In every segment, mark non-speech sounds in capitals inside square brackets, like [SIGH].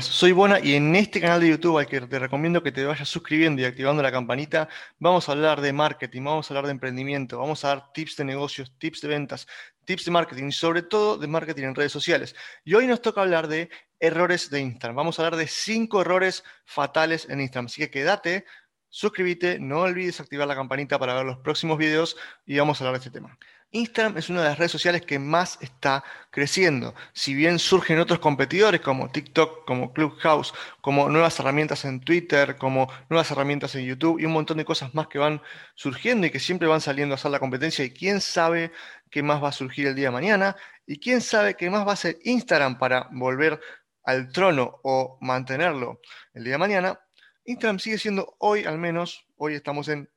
Soy Bona y en este canal de YouTube al que te recomiendo que te vayas suscribiendo y activando la campanita, vamos a hablar de marketing, vamos a hablar de emprendimiento, vamos a dar tips de negocios, tips de ventas, tips de marketing y sobre todo de marketing en redes sociales. Y hoy nos toca hablar de errores de Instagram. Vamos a hablar de cinco errores fatales en Instagram. Así que quédate, suscríbete, no olvides activar la campanita para ver los próximos videos y vamos a hablar de este tema. Instagram es una de las redes sociales que más está creciendo. Si bien surgen otros competidores como TikTok, como Clubhouse, como nuevas herramientas en Twitter, como nuevas herramientas en YouTube y un montón de cosas más que van surgiendo y que siempre van saliendo a hacer la competencia y quién sabe qué más va a surgir el día de mañana y quién sabe qué más va a ser Instagram para volver al trono o mantenerlo el día de mañana. Instagram sigue siendo hoy al menos, hoy estamos en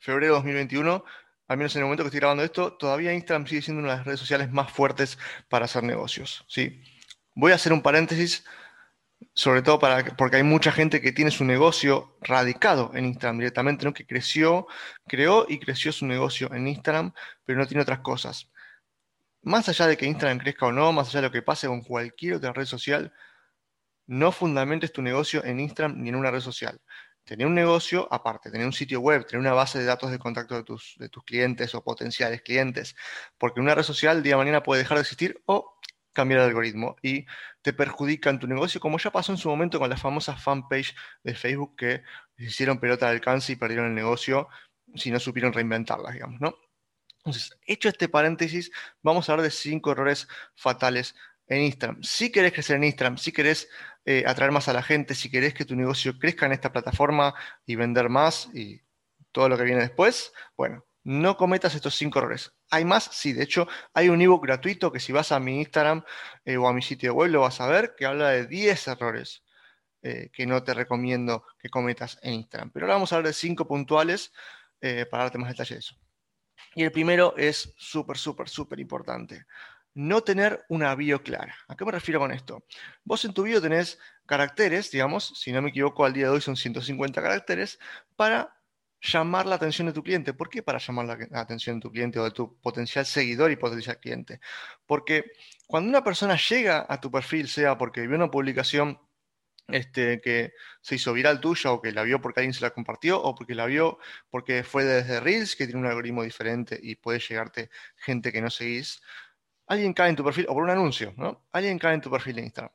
febrero de 2021, al menos en el momento que estoy grabando esto, todavía Instagram sigue siendo una de las redes sociales más fuertes para hacer negocios. ¿sí? Voy a hacer un paréntesis, sobre todo para, porque hay mucha gente que tiene su negocio radicado en Instagram directamente, ¿no? que creció, creó y creció su negocio en Instagram, pero no tiene otras cosas. Más allá de que Instagram crezca o no, más allá de lo que pase con cualquier otra red social, no fundamentes tu negocio en Instagram ni en una red social tener un negocio aparte, tener un sitio web, tener una base de datos de contacto de tus, clientes o potenciales clientes, porque una red social día de mañana puede dejar de existir o cambiar el algoritmo y te perjudica en tu negocio, como ya pasó en su momento con las famosas fanpage de Facebook que hicieron pelota de alcance y perdieron el negocio si no supieron reinventarlas, digamos, ¿no? Entonces, hecho este paréntesis, vamos a hablar de cinco errores fatales en Instagram. Si querés crecer en Instagram, si querés eh, atraer más a la gente, si querés que tu negocio crezca en esta plataforma y vender más y todo lo que viene después, bueno, no cometas estos cinco errores. ¿Hay más? Sí, de hecho, hay un ebook gratuito que si vas a mi Instagram eh, o a mi sitio web lo vas a ver, que habla de 10 errores eh, que no te recomiendo que cometas en Instagram. Pero ahora vamos a hablar de cinco puntuales para darte más detalle de eso. Y el primero es súper, súper, súper importante no tener una bio clara. ¿A qué me refiero con esto? Vos en tu bio tenés caracteres, digamos, si no me equivoco, al día de hoy son 150 caracteres, para llamar la atención de tu cliente. ¿Por qué para llamar la atención de tu cliente o de tu potencial seguidor y potencial cliente? Porque cuando una persona llega a tu perfil, sea porque vio una publicación este, que se hizo viral tuya o que la vio porque alguien se la compartió o porque la vio porque fue desde Reels, que tiene un algoritmo diferente y puede llegarte gente que no seguís, alguien cae en tu perfil, o por un anuncio, ¿no? Alguien cae en tu perfil de Instagram.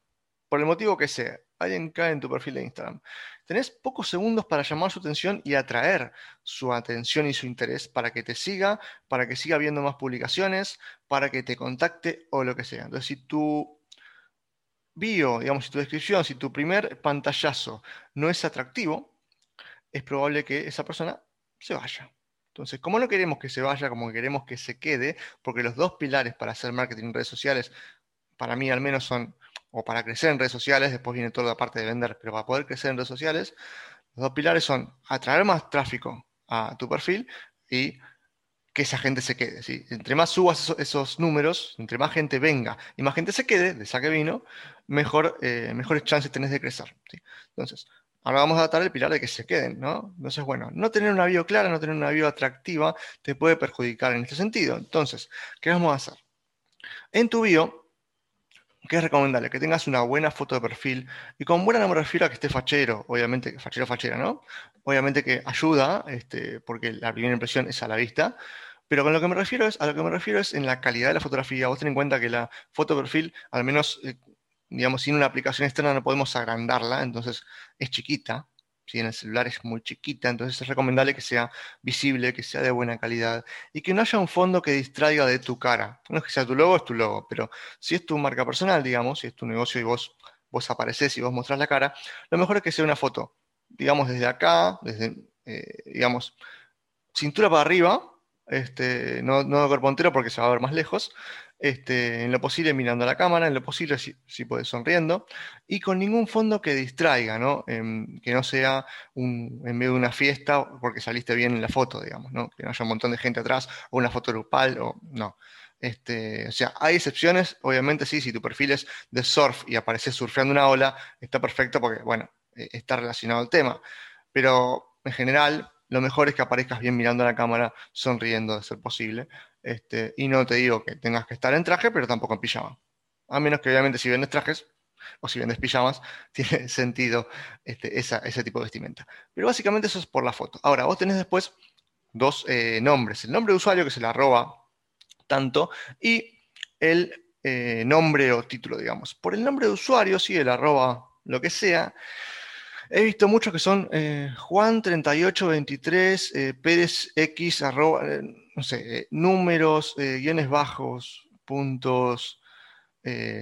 Por el motivo que sea, alguien cae en tu perfil de Instagram. Tenés pocos segundos para llamar su atención y atraer su atención y su interés para que te siga, para que siga viendo más publicaciones, para que te contacte o lo que sea. Entonces, si tu bio, digamos, si tu descripción, si tu primer pantallazo no es atractivo, es probable que esa persona se vaya. Entonces, como no queremos que se vaya, como queremos que se quede, porque los dos pilares para hacer marketing en redes sociales, para mí al menos son, o para crecer en redes sociales, después viene toda la parte de vender, pero para poder crecer en redes sociales, los dos pilares son atraer más tráfico a tu perfil y que esa gente se quede. ¿sí? Entre más subas esos, números, entre más gente venga y más gente se quede, de saque vino, mejor, eh, mejores chances tenés de crecer. ¿sí? Entonces, Ahora vamos a tratar el pilar de que se queden, ¿no? Entonces, bueno, no tener una bio clara, no tener una bio atractiva, te puede perjudicar en este sentido. Entonces, ¿qué vamos a hacer? En tu bio, ¿qué es recomendable? Que tengas una buena foto de perfil. Y con buena no me refiero a que esté fachero, obviamente, fachero, fachera, ¿no? Obviamente que ayuda, este, porque la primera impresión es a la vista. Pero con lo que me refiero es, a lo que me refiero es en la calidad de la fotografía. Vos ten en cuenta que la foto de perfil, al menos eh, digamos, sin una aplicación externa no podemos agrandarla, entonces es chiquita, si en el celular es muy chiquita, entonces es recomendable que sea visible, que sea de buena calidad y que no haya un fondo que distraiga de tu cara. No es que sea tu logo, es tu logo, pero si es tu marca personal, digamos, si es tu negocio y vos, vos apareces y vos mostrás la cara, lo mejor es que sea una foto, digamos, desde acá, desde, eh, digamos, cintura para arriba, este, no, no cuerpo entero porque se va a ver más lejos, este, en lo posible mirando a la cámara, en lo posible si, si puedes sonriendo, y con ningún fondo que distraiga, ¿no? Em, que no sea un, en medio de una fiesta porque saliste bien en la foto, digamos, ¿no? que no haya un montón de gente atrás, o una foto grupal, o no. Este, o sea, hay excepciones, obviamente sí, si tu perfil es de surf y apareces surfeando una ola, está perfecto porque, bueno, e, está relacionado al tema, pero en general lo mejor es que aparezcas bien mirando a la cámara, sonriendo de ser posible. Este, y no te digo que tengas que estar en traje, pero tampoco en pijama. A menos que obviamente si vendes trajes o si vendes pijamas, [LAUGHS] tiene sentido este, ese tipo de vestimenta. Pero básicamente eso es por la foto. Ahora, vos tenés después dos eh, nombres. El nombre de usuario, que se la arroba tanto, y el eh, nombre o título, digamos. Por el nombre de usuario, sí, el arroba, lo que sea, he visto muchos que son eh, Juan3823, eh, Pérez X, arroba, no sé, números, guiones bajos, puntos,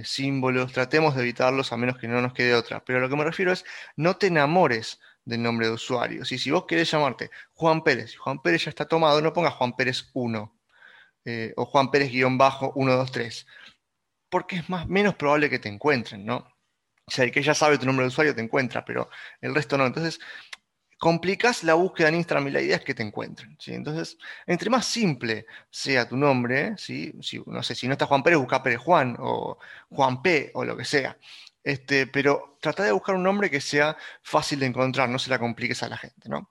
símbolos. Tratemos de evitarlos a menos que no nos quede otra. Pero lo que me refiero es, no te enamores del nombre de usuario. Si vos querés llamarte Juan Pérez, y Juan Pérez ya está tomado, no pongas Juan Pérez 1 o Juan Pérez guion bajo 123 porque es más, menos probable que te encuentren, ¿no? O sea, el que ya sabe tu nombre de usuario te encuentra, pero el resto no. Entonces, complicas la búsqueda en Instagram y la idea es que te encuentren. ¿sí? Entonces, entre más simple sea tu nombre, ¿sí? si, no sé, si no está Juan Pérez, busca Pérez Juan o Juan P o lo que sea. Este, pero trata de buscar un nombre que sea fácil de encontrar, no se la compliques a la gente, ¿no?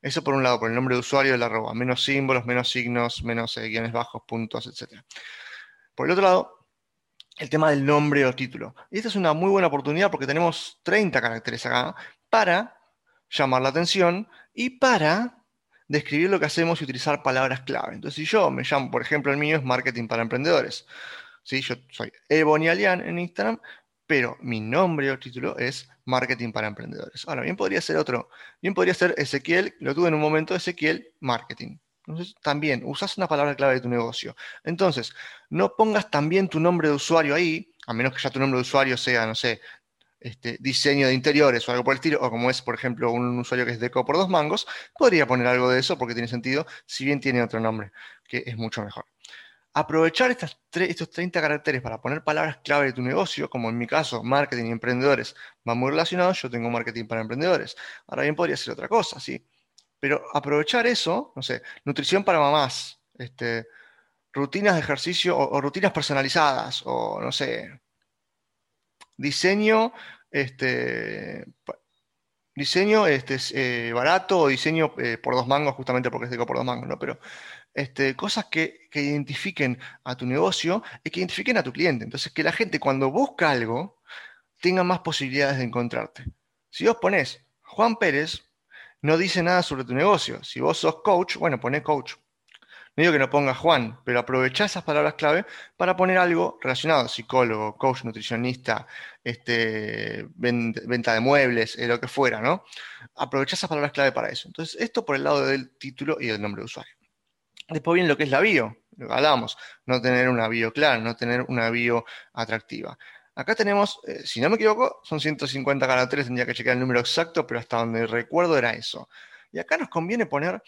Eso por un lado, por el nombre de usuario la arroba, menos símbolos, menos signos, menos eh, guiones bajos, puntos, etc. Por el otro lado, el tema del nombre o título. Y esta es una muy buena oportunidad porque tenemos 30 caracteres acá para llamar la atención y para describir lo que hacemos y utilizar palabras clave. Entonces, si yo me llamo, por ejemplo, el mío es Marketing para Emprendedores. ¿Sí? Yo soy Ebonialian en Instagram, pero mi nombre o título es Marketing para Emprendedores. Ahora, bien podría ser otro. Bien podría ser Ezequiel, lo tuve en un momento, Ezequiel Marketing. Entonces, también usas una palabra clave de tu negocio. Entonces, no pongas también tu nombre de usuario ahí, a menos que ya tu nombre de usuario sea, no sé, este, diseño de interiores o algo por el estilo, o como es, por ejemplo, un usuario que es Deco por dos mangos, podría poner algo de eso porque tiene sentido, si bien tiene otro nombre, que es mucho mejor. Aprovechar estos 30 caracteres para poner palabras clave de tu negocio, como en mi caso, marketing y emprendedores, van muy relacionados, yo tengo marketing para emprendedores. Ahora bien, podría ser otra cosa, ¿sí? Pero aprovechar eso, no sé, nutrición para mamás, este, rutinas de ejercicio o, rutinas personalizadas, o no sé, diseño, este, diseño este, eh, barato o diseño eh, por dos mangos, justamente porque es digo por dos mangos, ¿no? Pero este, cosas que, que, identifiquen a tu negocio y que identifiquen a tu cliente. Entonces, que la gente cuando busca algo tenga más posibilidades de encontrarte. Si vos pones Juan Pérez, no dice nada sobre tu negocio. Si vos sos coach, bueno, poné coach. No digo que no pongas Juan, pero aprovecha esas palabras clave para poner algo relacionado, psicólogo, coach, nutricionista, este, venta de muebles, eh, lo que fuera, ¿no? Aprovecha esas palabras clave para eso. Entonces, esto por el lado del título y del nombre de usuario. Después viene lo que es la bio, lo que hablábamos, no tener una bio clara, no tener una bio atractiva. Acá tenemos, eh, si no me equivoco, son 150 caracteres, tendría que checar el número exacto, pero hasta donde recuerdo era eso. Y acá nos conviene poner,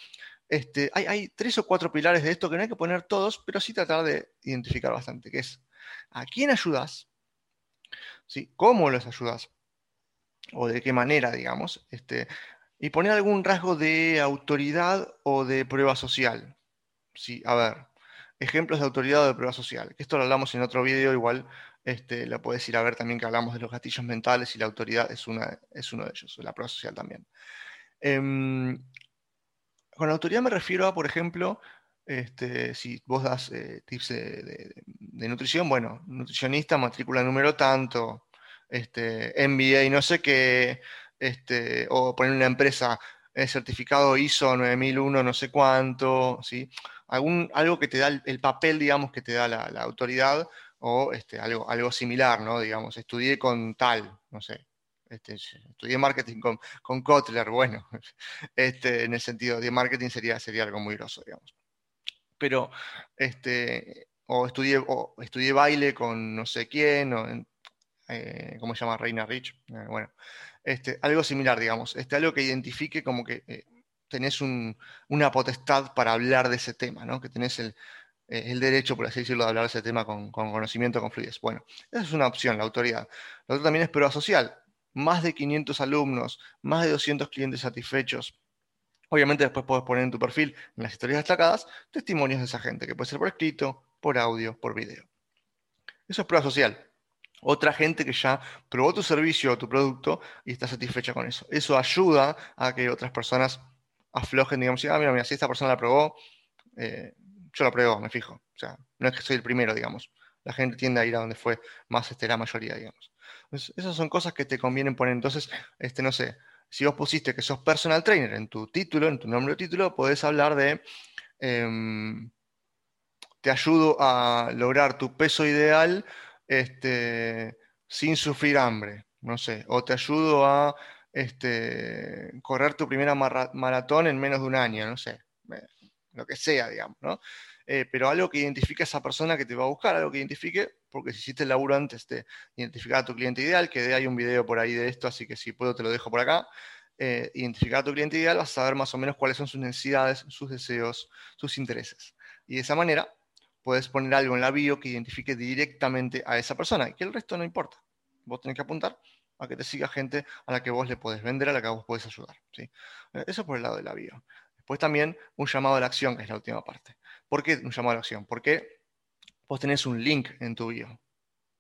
este, hay, tres o cuatro pilares de esto que no hay que poner todos, pero sí tratar de identificar bastante, que es a quién ayudas, cómo los ayudas, o de qué manera, digamos, este, y poner algún rasgo de autoridad o de prueba social. Sí, a ver, ejemplos de autoridad o de prueba social, que esto lo hablamos en otro video, igual este, lo puedes ir a ver también que hablamos de los gatillos mentales y la autoridad es, una, es uno de ellos, la prueba social también. Em, con autoridad me refiero a, por ejemplo, este, si vos das eh, tips de, nutrición, bueno, nutricionista, matrícula número tanto, este, MBA no sé qué, este, o poner una empresa, eh, certificado ISO 9001, no sé cuánto, ¿sí? Algún, algo que te da el, papel, digamos, que te da la, la autoridad o este, algo, algo similar, ¿no? Digamos, estudié con tal, no sé, este, estudié marketing con, con Kotler, bueno, [LAUGHS] este, en el sentido de marketing sería, sería algo muy grosso, digamos. Pero, este, o estudié, o estudié baile con no sé quién, o eh, ¿cómo se llama? Reina Rich. Eh, bueno, este, algo similar, digamos, este, algo que identifique como que eh, tenés una potestad para hablar de ese tema, ¿no? Que tenés el, eh, el derecho, por así decirlo, de hablar de ese tema con, conocimiento, con fluidez. Bueno, esa es una opción, la autoridad. La otra también es prueba social. Más de 500 alumnos, más de 200 clientes satisfechos. Obviamente después puedes poner en tu perfil, en las historias destacadas, testimonios de esa gente, que puede ser por escrito, por audio, por video. Eso es prueba social. Otra gente que ya probó tu servicio o tu producto y está satisfecha con eso. Eso ayuda a que otras personas aflojen, digamos, ah, mira, mira, si esta persona la probó, eh, yo lo pruebo, me fijo. O sea, no es que soy el primero, digamos. La gente tiende a ir a donde fue más este, la mayoría, digamos. Esas son cosas que te convienen poner. Entonces, este, no sé, si vos pusiste que sos personal trainer en tu título, en tu nombre de título, podés hablar de em, te ayudo a lograr tu peso ideal este, sin sufrir hambre, no sé, o te ayudo a este, correr tu primera maratón en menos de un año, no sé, lo que sea, digamos, ¿no? Eh, pero algo que identifique a esa persona que te va a buscar, algo que identifique, porque si hiciste el laburo antes de identificar a tu cliente ideal, que hay un video por ahí de esto, así que si puedo te lo dejo por acá, eh, identificar a tu cliente ideal, vas a saber más o menos cuáles son sus necesidades, sus deseos, sus intereses. Y de esa manera puedes poner algo en la bio que identifique directamente a esa persona y que el resto no importa. Vos tenés que apuntar a que te siga gente a la que vos le podés vender, a la que vos podés ayudar. ¿sí? Eh, eso por el lado de la bio. Después también un llamado a la acción, que es la última parte. ¿Por qué un llamado a la acción? Porque vos tenés un link en tu bio.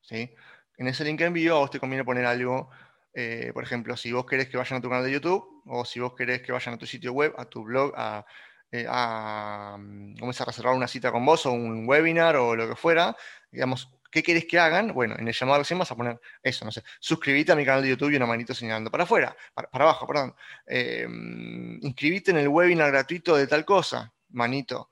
¿sí? En ese link en bio a vos te conviene poner algo, eh, por ejemplo, si vos querés que vayan a tu canal de YouTube o si vos querés que vayan a tu sitio web, a tu blog, a eh, mm, a reservar una cita con vos o un webinar o lo que fuera, digamos, ¿qué querés que hagan? Bueno, en el llamado acción vas a poner eso, no sé, suscríbete a mi canal de YouTube y una manito señalando para afuera, para, abajo, perdón. Eh, mm, inscribite en el webinar gratuito de tal cosa, manito.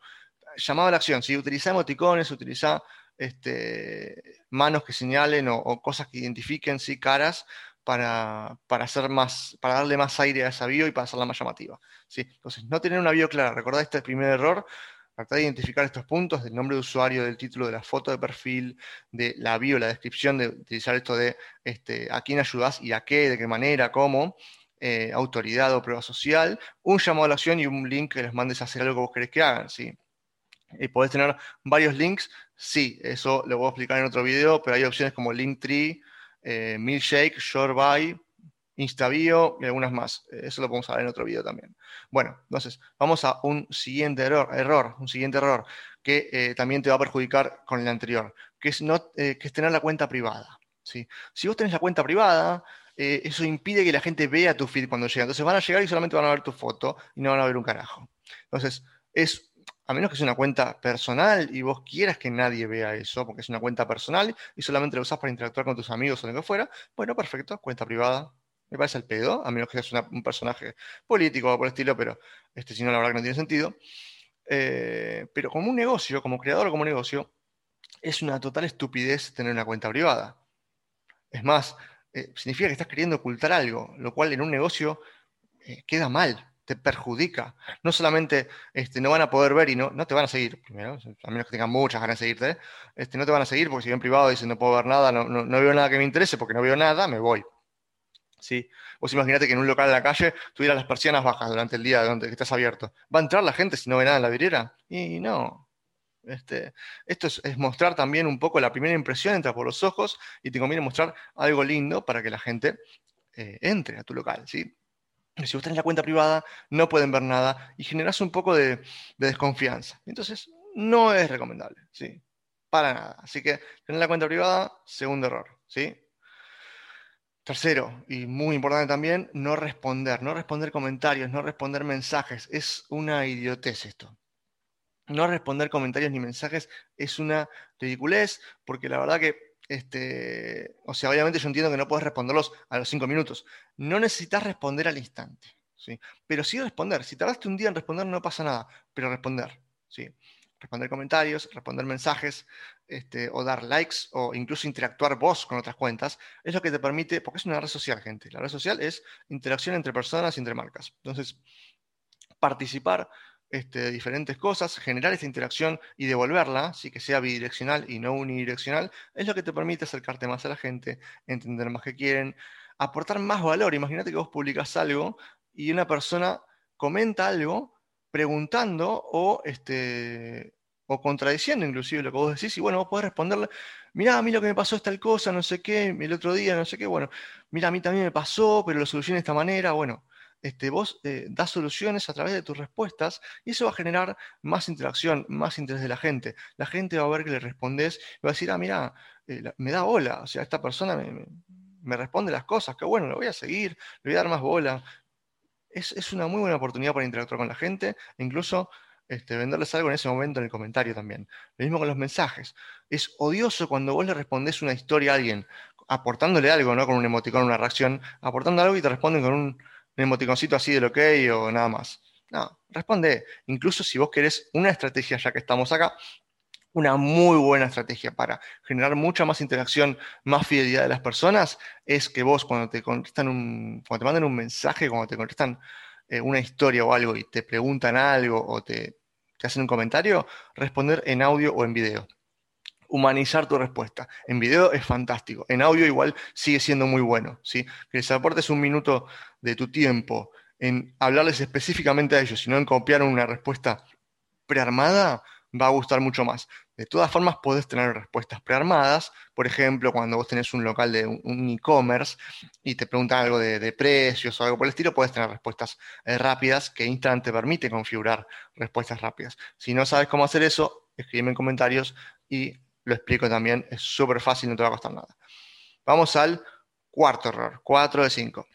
Llamado a la acción, si utiliza emoticones, utiliza este, manos que señalen o, cosas que identifiquen, sí, caras, para, hacer más, para darle más aire a esa bio y para hacerla más llamativa. ¿sí? Entonces, no tener una bio clara, recordad este primer error, tratar de identificar estos puntos del nombre de usuario, del título, de la foto de perfil, de la bio, la descripción, de utilizar esto de este, a quién ayudas y a qué, de qué manera, cómo, eh, autoridad o prueba social, un llamado a la acción y un link que les mandes a hacer algo que vos querés que hagan. ¿sí? Y podés tener varios links, sí, eso lo voy a explicar en otro video, pero hay opciones como Linktree, eh, Milkshake, Shortbuy, Instabio y algunas más. Eh, eso lo podemos hablar en otro video también. Bueno, entonces vamos a un siguiente error, error un siguiente error que eh, también te va a perjudicar con el anterior, que es, no, que es tener la cuenta privada. ¿sí? Si vos tenés la cuenta privada, eso impide que la gente vea tu feed cuando llega. Entonces van a llegar y solamente van a ver tu foto y no van a ver un carajo. Entonces, es a menos que sea una cuenta personal y vos quieras que nadie vea eso, porque es una cuenta personal y solamente la usas para interactuar con tus amigos o lo que fuera, bueno, perfecto, cuenta privada. Me parece el pedo, a menos que seas un personaje político o por el estilo, pero este, si no, la verdad que no tiene sentido. Eh, pero como un negocio, como creador o como negocio, es una total estupidez tener una cuenta privada. Es más, eh, significa que estás queriendo ocultar algo, lo cual en un negocio eh, queda mal te perjudica. No solamente este, no van a poder ver y no, no te van a seguir, primero, a menos que tengan muchas ganas de seguirte, este, no te van a seguir porque si ven privado dicen no puedo ver nada, no, no, veo nada que me interese porque no veo nada, me voy. ¿Sí? Vos imaginate que en un local de la calle tuvieras las persianas bajas durante el día donde estás abierto. ¿Va a entrar la gente si no ve nada en la vidriera? Y no. Este, esto es, mostrar también un poco la primera impresión, entra por los ojos y te conviene mostrar algo lindo para que la gente eh, entre a tu local. ¿sí? Si vos tenés la cuenta privada, no pueden ver nada y generas un poco de, desconfianza. Entonces, no es recomendable, ¿sí? Para nada. Así que tener la cuenta privada, segundo error, ¿sí? Tercero, y muy importante también, no responder, no responder comentarios, no responder mensajes. Es una idiotez esto. No responder comentarios ni mensajes es una ridiculez, porque la verdad que este, o sea, obviamente yo entiendo que no puedes responderlos a los cinco minutos. No necesitas responder al instante, ¿sí? Pero sí responder. Si tardaste un día en responder, no pasa nada, pero responder, ¿sí? Responder comentarios, responder mensajes, este, o dar likes, o incluso interactuar vos con otras cuentas, es lo que te permite, porque es una red social, gente. La red social es interacción entre personas y entre marcas. Entonces, participar este, diferentes cosas, generar esta interacción y devolverla, sí que sea bidireccional y no unidireccional, es lo que te permite acercarte más a la gente, entender más que quieren, aportar más valor. Imagínate que vos publicas algo y una persona comenta algo preguntando o, este, o contradiciendo inclusive lo que vos decís, y bueno, vos podés responderle, mira, a mí lo que me pasó es tal cosa, no sé qué, el otro día, no sé qué, bueno, mira, a mí también me pasó, pero lo solucioné de esta manera, bueno, este, vos eh, das soluciones a través de tus respuestas y eso va a generar más interacción, más interés de la gente. La gente va a ver que le respondes y va a decir, ah, mira, eh, me da bola, o sea, esta persona me, responde las cosas, qué bueno, lo voy a seguir, le voy a dar más bola. Es, una muy buena oportunidad para interactuar con la gente, e incluso este, venderles algo en ese momento en el comentario también. Lo mismo con los mensajes. Es odioso cuando vos le respondés una historia a alguien, aportándole algo, ¿no? Con un emoticón, una reacción, aportando algo y te responden con un, emoticoncito así del ok o nada más. No, responde. Incluso si vos querés una estrategia, ya que estamos acá, una muy buena estrategia para generar mucha más interacción, más fidelidad de las personas, es que vos cuando te contestan un, cuando te mandan un mensaje, cuando te contestan eh, una historia o algo y te preguntan algo o te, hacen un comentario, responder en audio o en video. Humanizar tu respuesta. En video es fantástico. En audio igual sigue siendo muy bueno. ¿sí? Que les aportes un minuto de tu tiempo en hablarles específicamente a ellos, y no en copiar una respuesta prearmada, va a gustar mucho más. De todas formas, podés tener respuestas prearmadas. Por ejemplo, cuando vos tenés un local de un e-commerce y te preguntan algo de, precios o algo por el estilo, puedes tener respuestas eh, rápidas que Instagram te permite configurar respuestas rápidas. Si no sabes cómo hacer eso, escríbeme en comentarios y lo explico también. Es súper fácil, no te va a costar nada. Vamos al cuarto error, 4 de 5.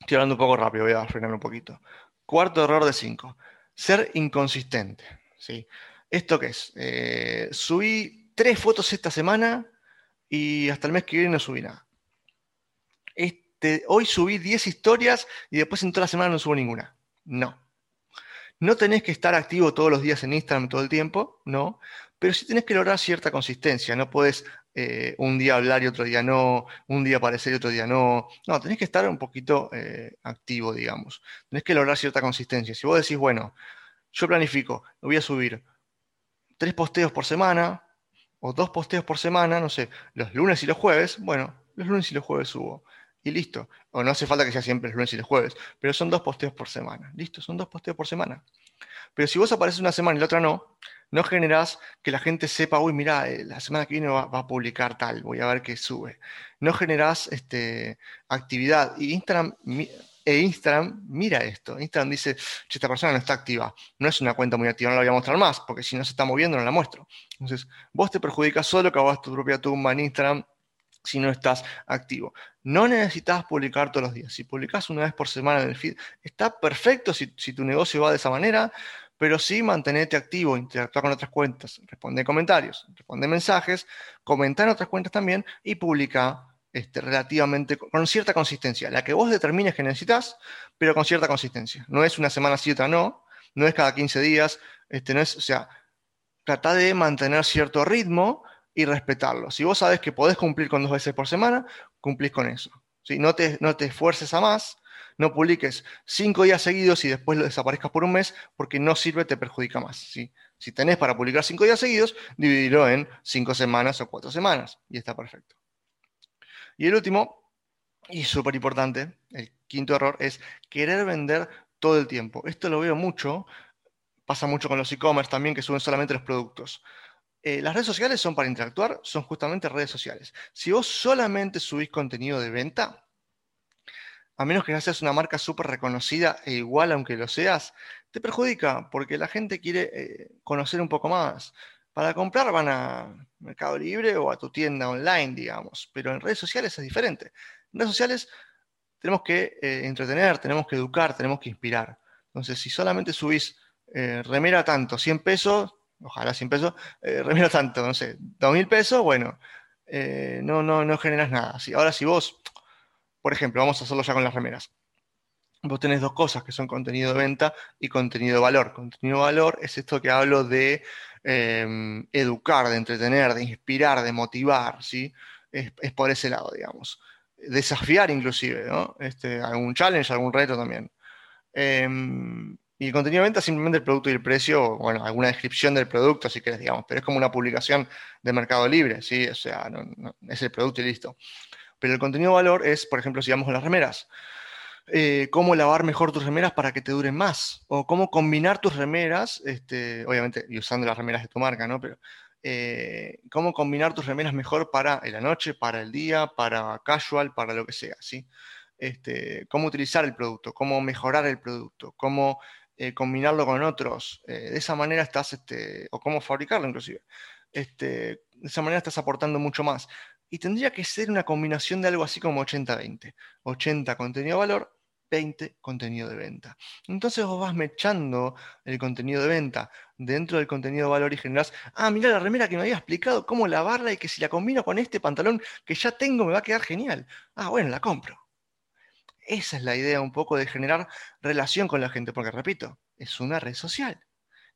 Estoy hablando un poco rápido, voy a frenar un poquito. Cuarto error de 5. Ser inconsistente. ¿sí? ¿Esto qué es? Eh, subí tres fotos esta semana y hasta el mes que viene no subí nada. Este, hoy subí 10 historias y después en toda la semana no subo ninguna. No. No tenés que estar activo todos los días en Instagram todo el tiempo, no. Pero sí tenés que lograr cierta consistencia. No podés eh, un día hablar y otro día no, un día aparecer y otro día no. No, tenés que estar un poquito eh, activo, digamos. Tenés que lograr cierta consistencia. Si vos decís, bueno, yo planifico, voy a subir tres posteos por semana o dos posteos por semana, no sé, los lunes y los jueves, bueno, los lunes y los jueves subo. Y listo. O no hace falta que sea siempre los lunes y los jueves, pero son dos posteos por semana. Listo, son dos posteos por semana. Pero si vos apareces una semana y la otra no, no generás que la gente sepa, uy, mira, eh, la semana que viene va, a publicar tal, voy a ver qué sube. No generás este, actividad. Y Instagram e Instagram mira esto. Instagram dice, esta persona no está activa. No es una cuenta muy activa, no la voy a mostrar más, porque si no se está moviendo no la muestro. Entonces, vos te perjudicas solo hagas tu propia tumba en Instagram si no estás activo. No necesitas publicar todos los días. Si publicas una vez por semana en el feed, está perfecto si, tu negocio va de esa manera, pero sí mantenerte activo, interactuar con otras cuentas, responde comentarios, responde mensajes, comenta en otras cuentas también y publica este, relativamente, con cierta consistencia. La que vos determines que necesitas, pero con cierta consistencia. No es una semana sí, otra no, no es cada 15 días, este, no es, o sea, trata de mantener cierto ritmo y respetarlo. Si vos sabes que podés cumplir con dos veces por semana, cumplís con eso. si No, te, no te esfuerces a más, no publiques cinco días seguidos y después lo desaparezcas por un mes, porque no sirve, te perjudica más. Si tenés para publicar cinco días seguidos, dividirlo en cinco semanas o cuatro semanas y está perfecto. Y el último, y súper importante, el quinto error, es querer vender todo el tiempo. Esto lo veo mucho, pasa mucho con los e-commerce también, que suben solamente los productos. Eh, las redes sociales son para interactuar, son justamente redes sociales. Si vos solamente subís contenido de venta, a menos que seas una marca súper reconocida e igual aunque lo seas, te perjudica porque la gente quiere eh, conocer un poco más. Para comprar van a Mercado Libre o a tu tienda online, digamos, pero en redes sociales es diferente. En redes sociales tenemos que eh, entretener, tenemos que educar, tenemos que inspirar. Entonces, si solamente subís eh, remera tanto, 100 pesos, ojalá 100 pesos, [LAUGHS] remera tanto, no sé, 2000 pesos, bueno, no, no, no generas nada. ahora, si vos, por ejemplo, vamos a hacerlo ya con las remeras. Vos tenés dos cosas que son contenido de venta y contenido de valor. Contenido de valor es esto que hablo de Em, educar, de entretener, de inspirar, de motivar, ¿sí? Es, por ese lado, digamos. Desafiar inclusive. Este, algún challenge, algún reto también. Em, y el contenido de venta simplemente el producto y el precio, bueno, alguna descripción del producto, si querés, digamos, pero es como una publicación de Mercado Libre, ¿sí? O sea, es el producto y listo. Pero el contenido de valor es, por ejemplo, si vamos con las remeras. Eh, cómo lavar mejor tus remeras para que te duren más, o cómo combinar tus remeras, este, obviamente, y usando las remeras de tu marca, ¿no? Pero eh, cómo combinar tus remeras mejor para la noche, para el día, para casual, para lo que sea, ¿sí? Este, cómo utilizar el producto, cómo mejorar el producto, cómo eh, combinarlo con otros. de esa manera estás, este, o cómo fabricarlo inclusive. De esa manera estás aportando mucho más. Y tendría que ser una combinación de algo así como 80-20. 80 contenido de valor, 20 contenido de venta. Entonces vos vas mechando el contenido de venta dentro del contenido de valor y generás, ah, mira la remera que me había explicado cómo lavarla y que si la combino con este pantalón que ya tengo me va a quedar genial. Ah, bueno, la compro. Esa es la idea un poco de generar relación con la gente, porque repito, es una red social.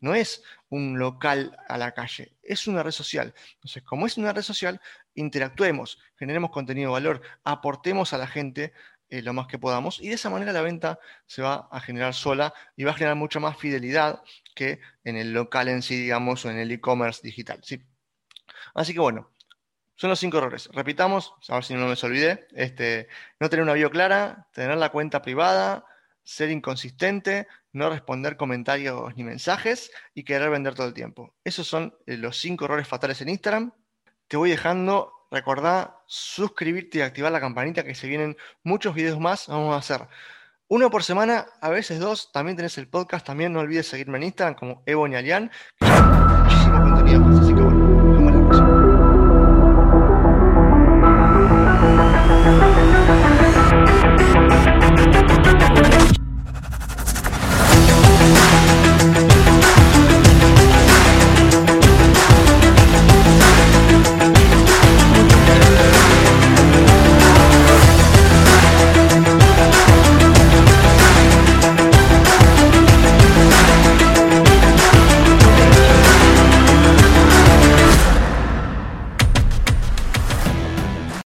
No es un local a la calle, es una red social. Entonces, como es una red social, interactuemos, generemos contenido de valor, aportemos a la gente eh, lo más que podamos y de esa manera la venta se va a generar sola y va a generar mucha más fidelidad que en el local en sí, digamos, o en el e-commerce digital. ¿sí? Así que bueno, son los cinco errores. Repitamos, a ver si no me olvidé. Este, no tener una bio clara, tener la cuenta privada, ser inconsistente, no responder comentarios ni mensajes y querer vender todo el tiempo. Esos son eh, los cinco errores fatales en Instagram. Te voy dejando, recordá suscribirte y activar la campanita que se vienen muchos videos más. Vamos a hacer uno por semana, a veces dos. También tenés el podcast. También no olvides seguirme en Instagram como Evo Muchísimo contenido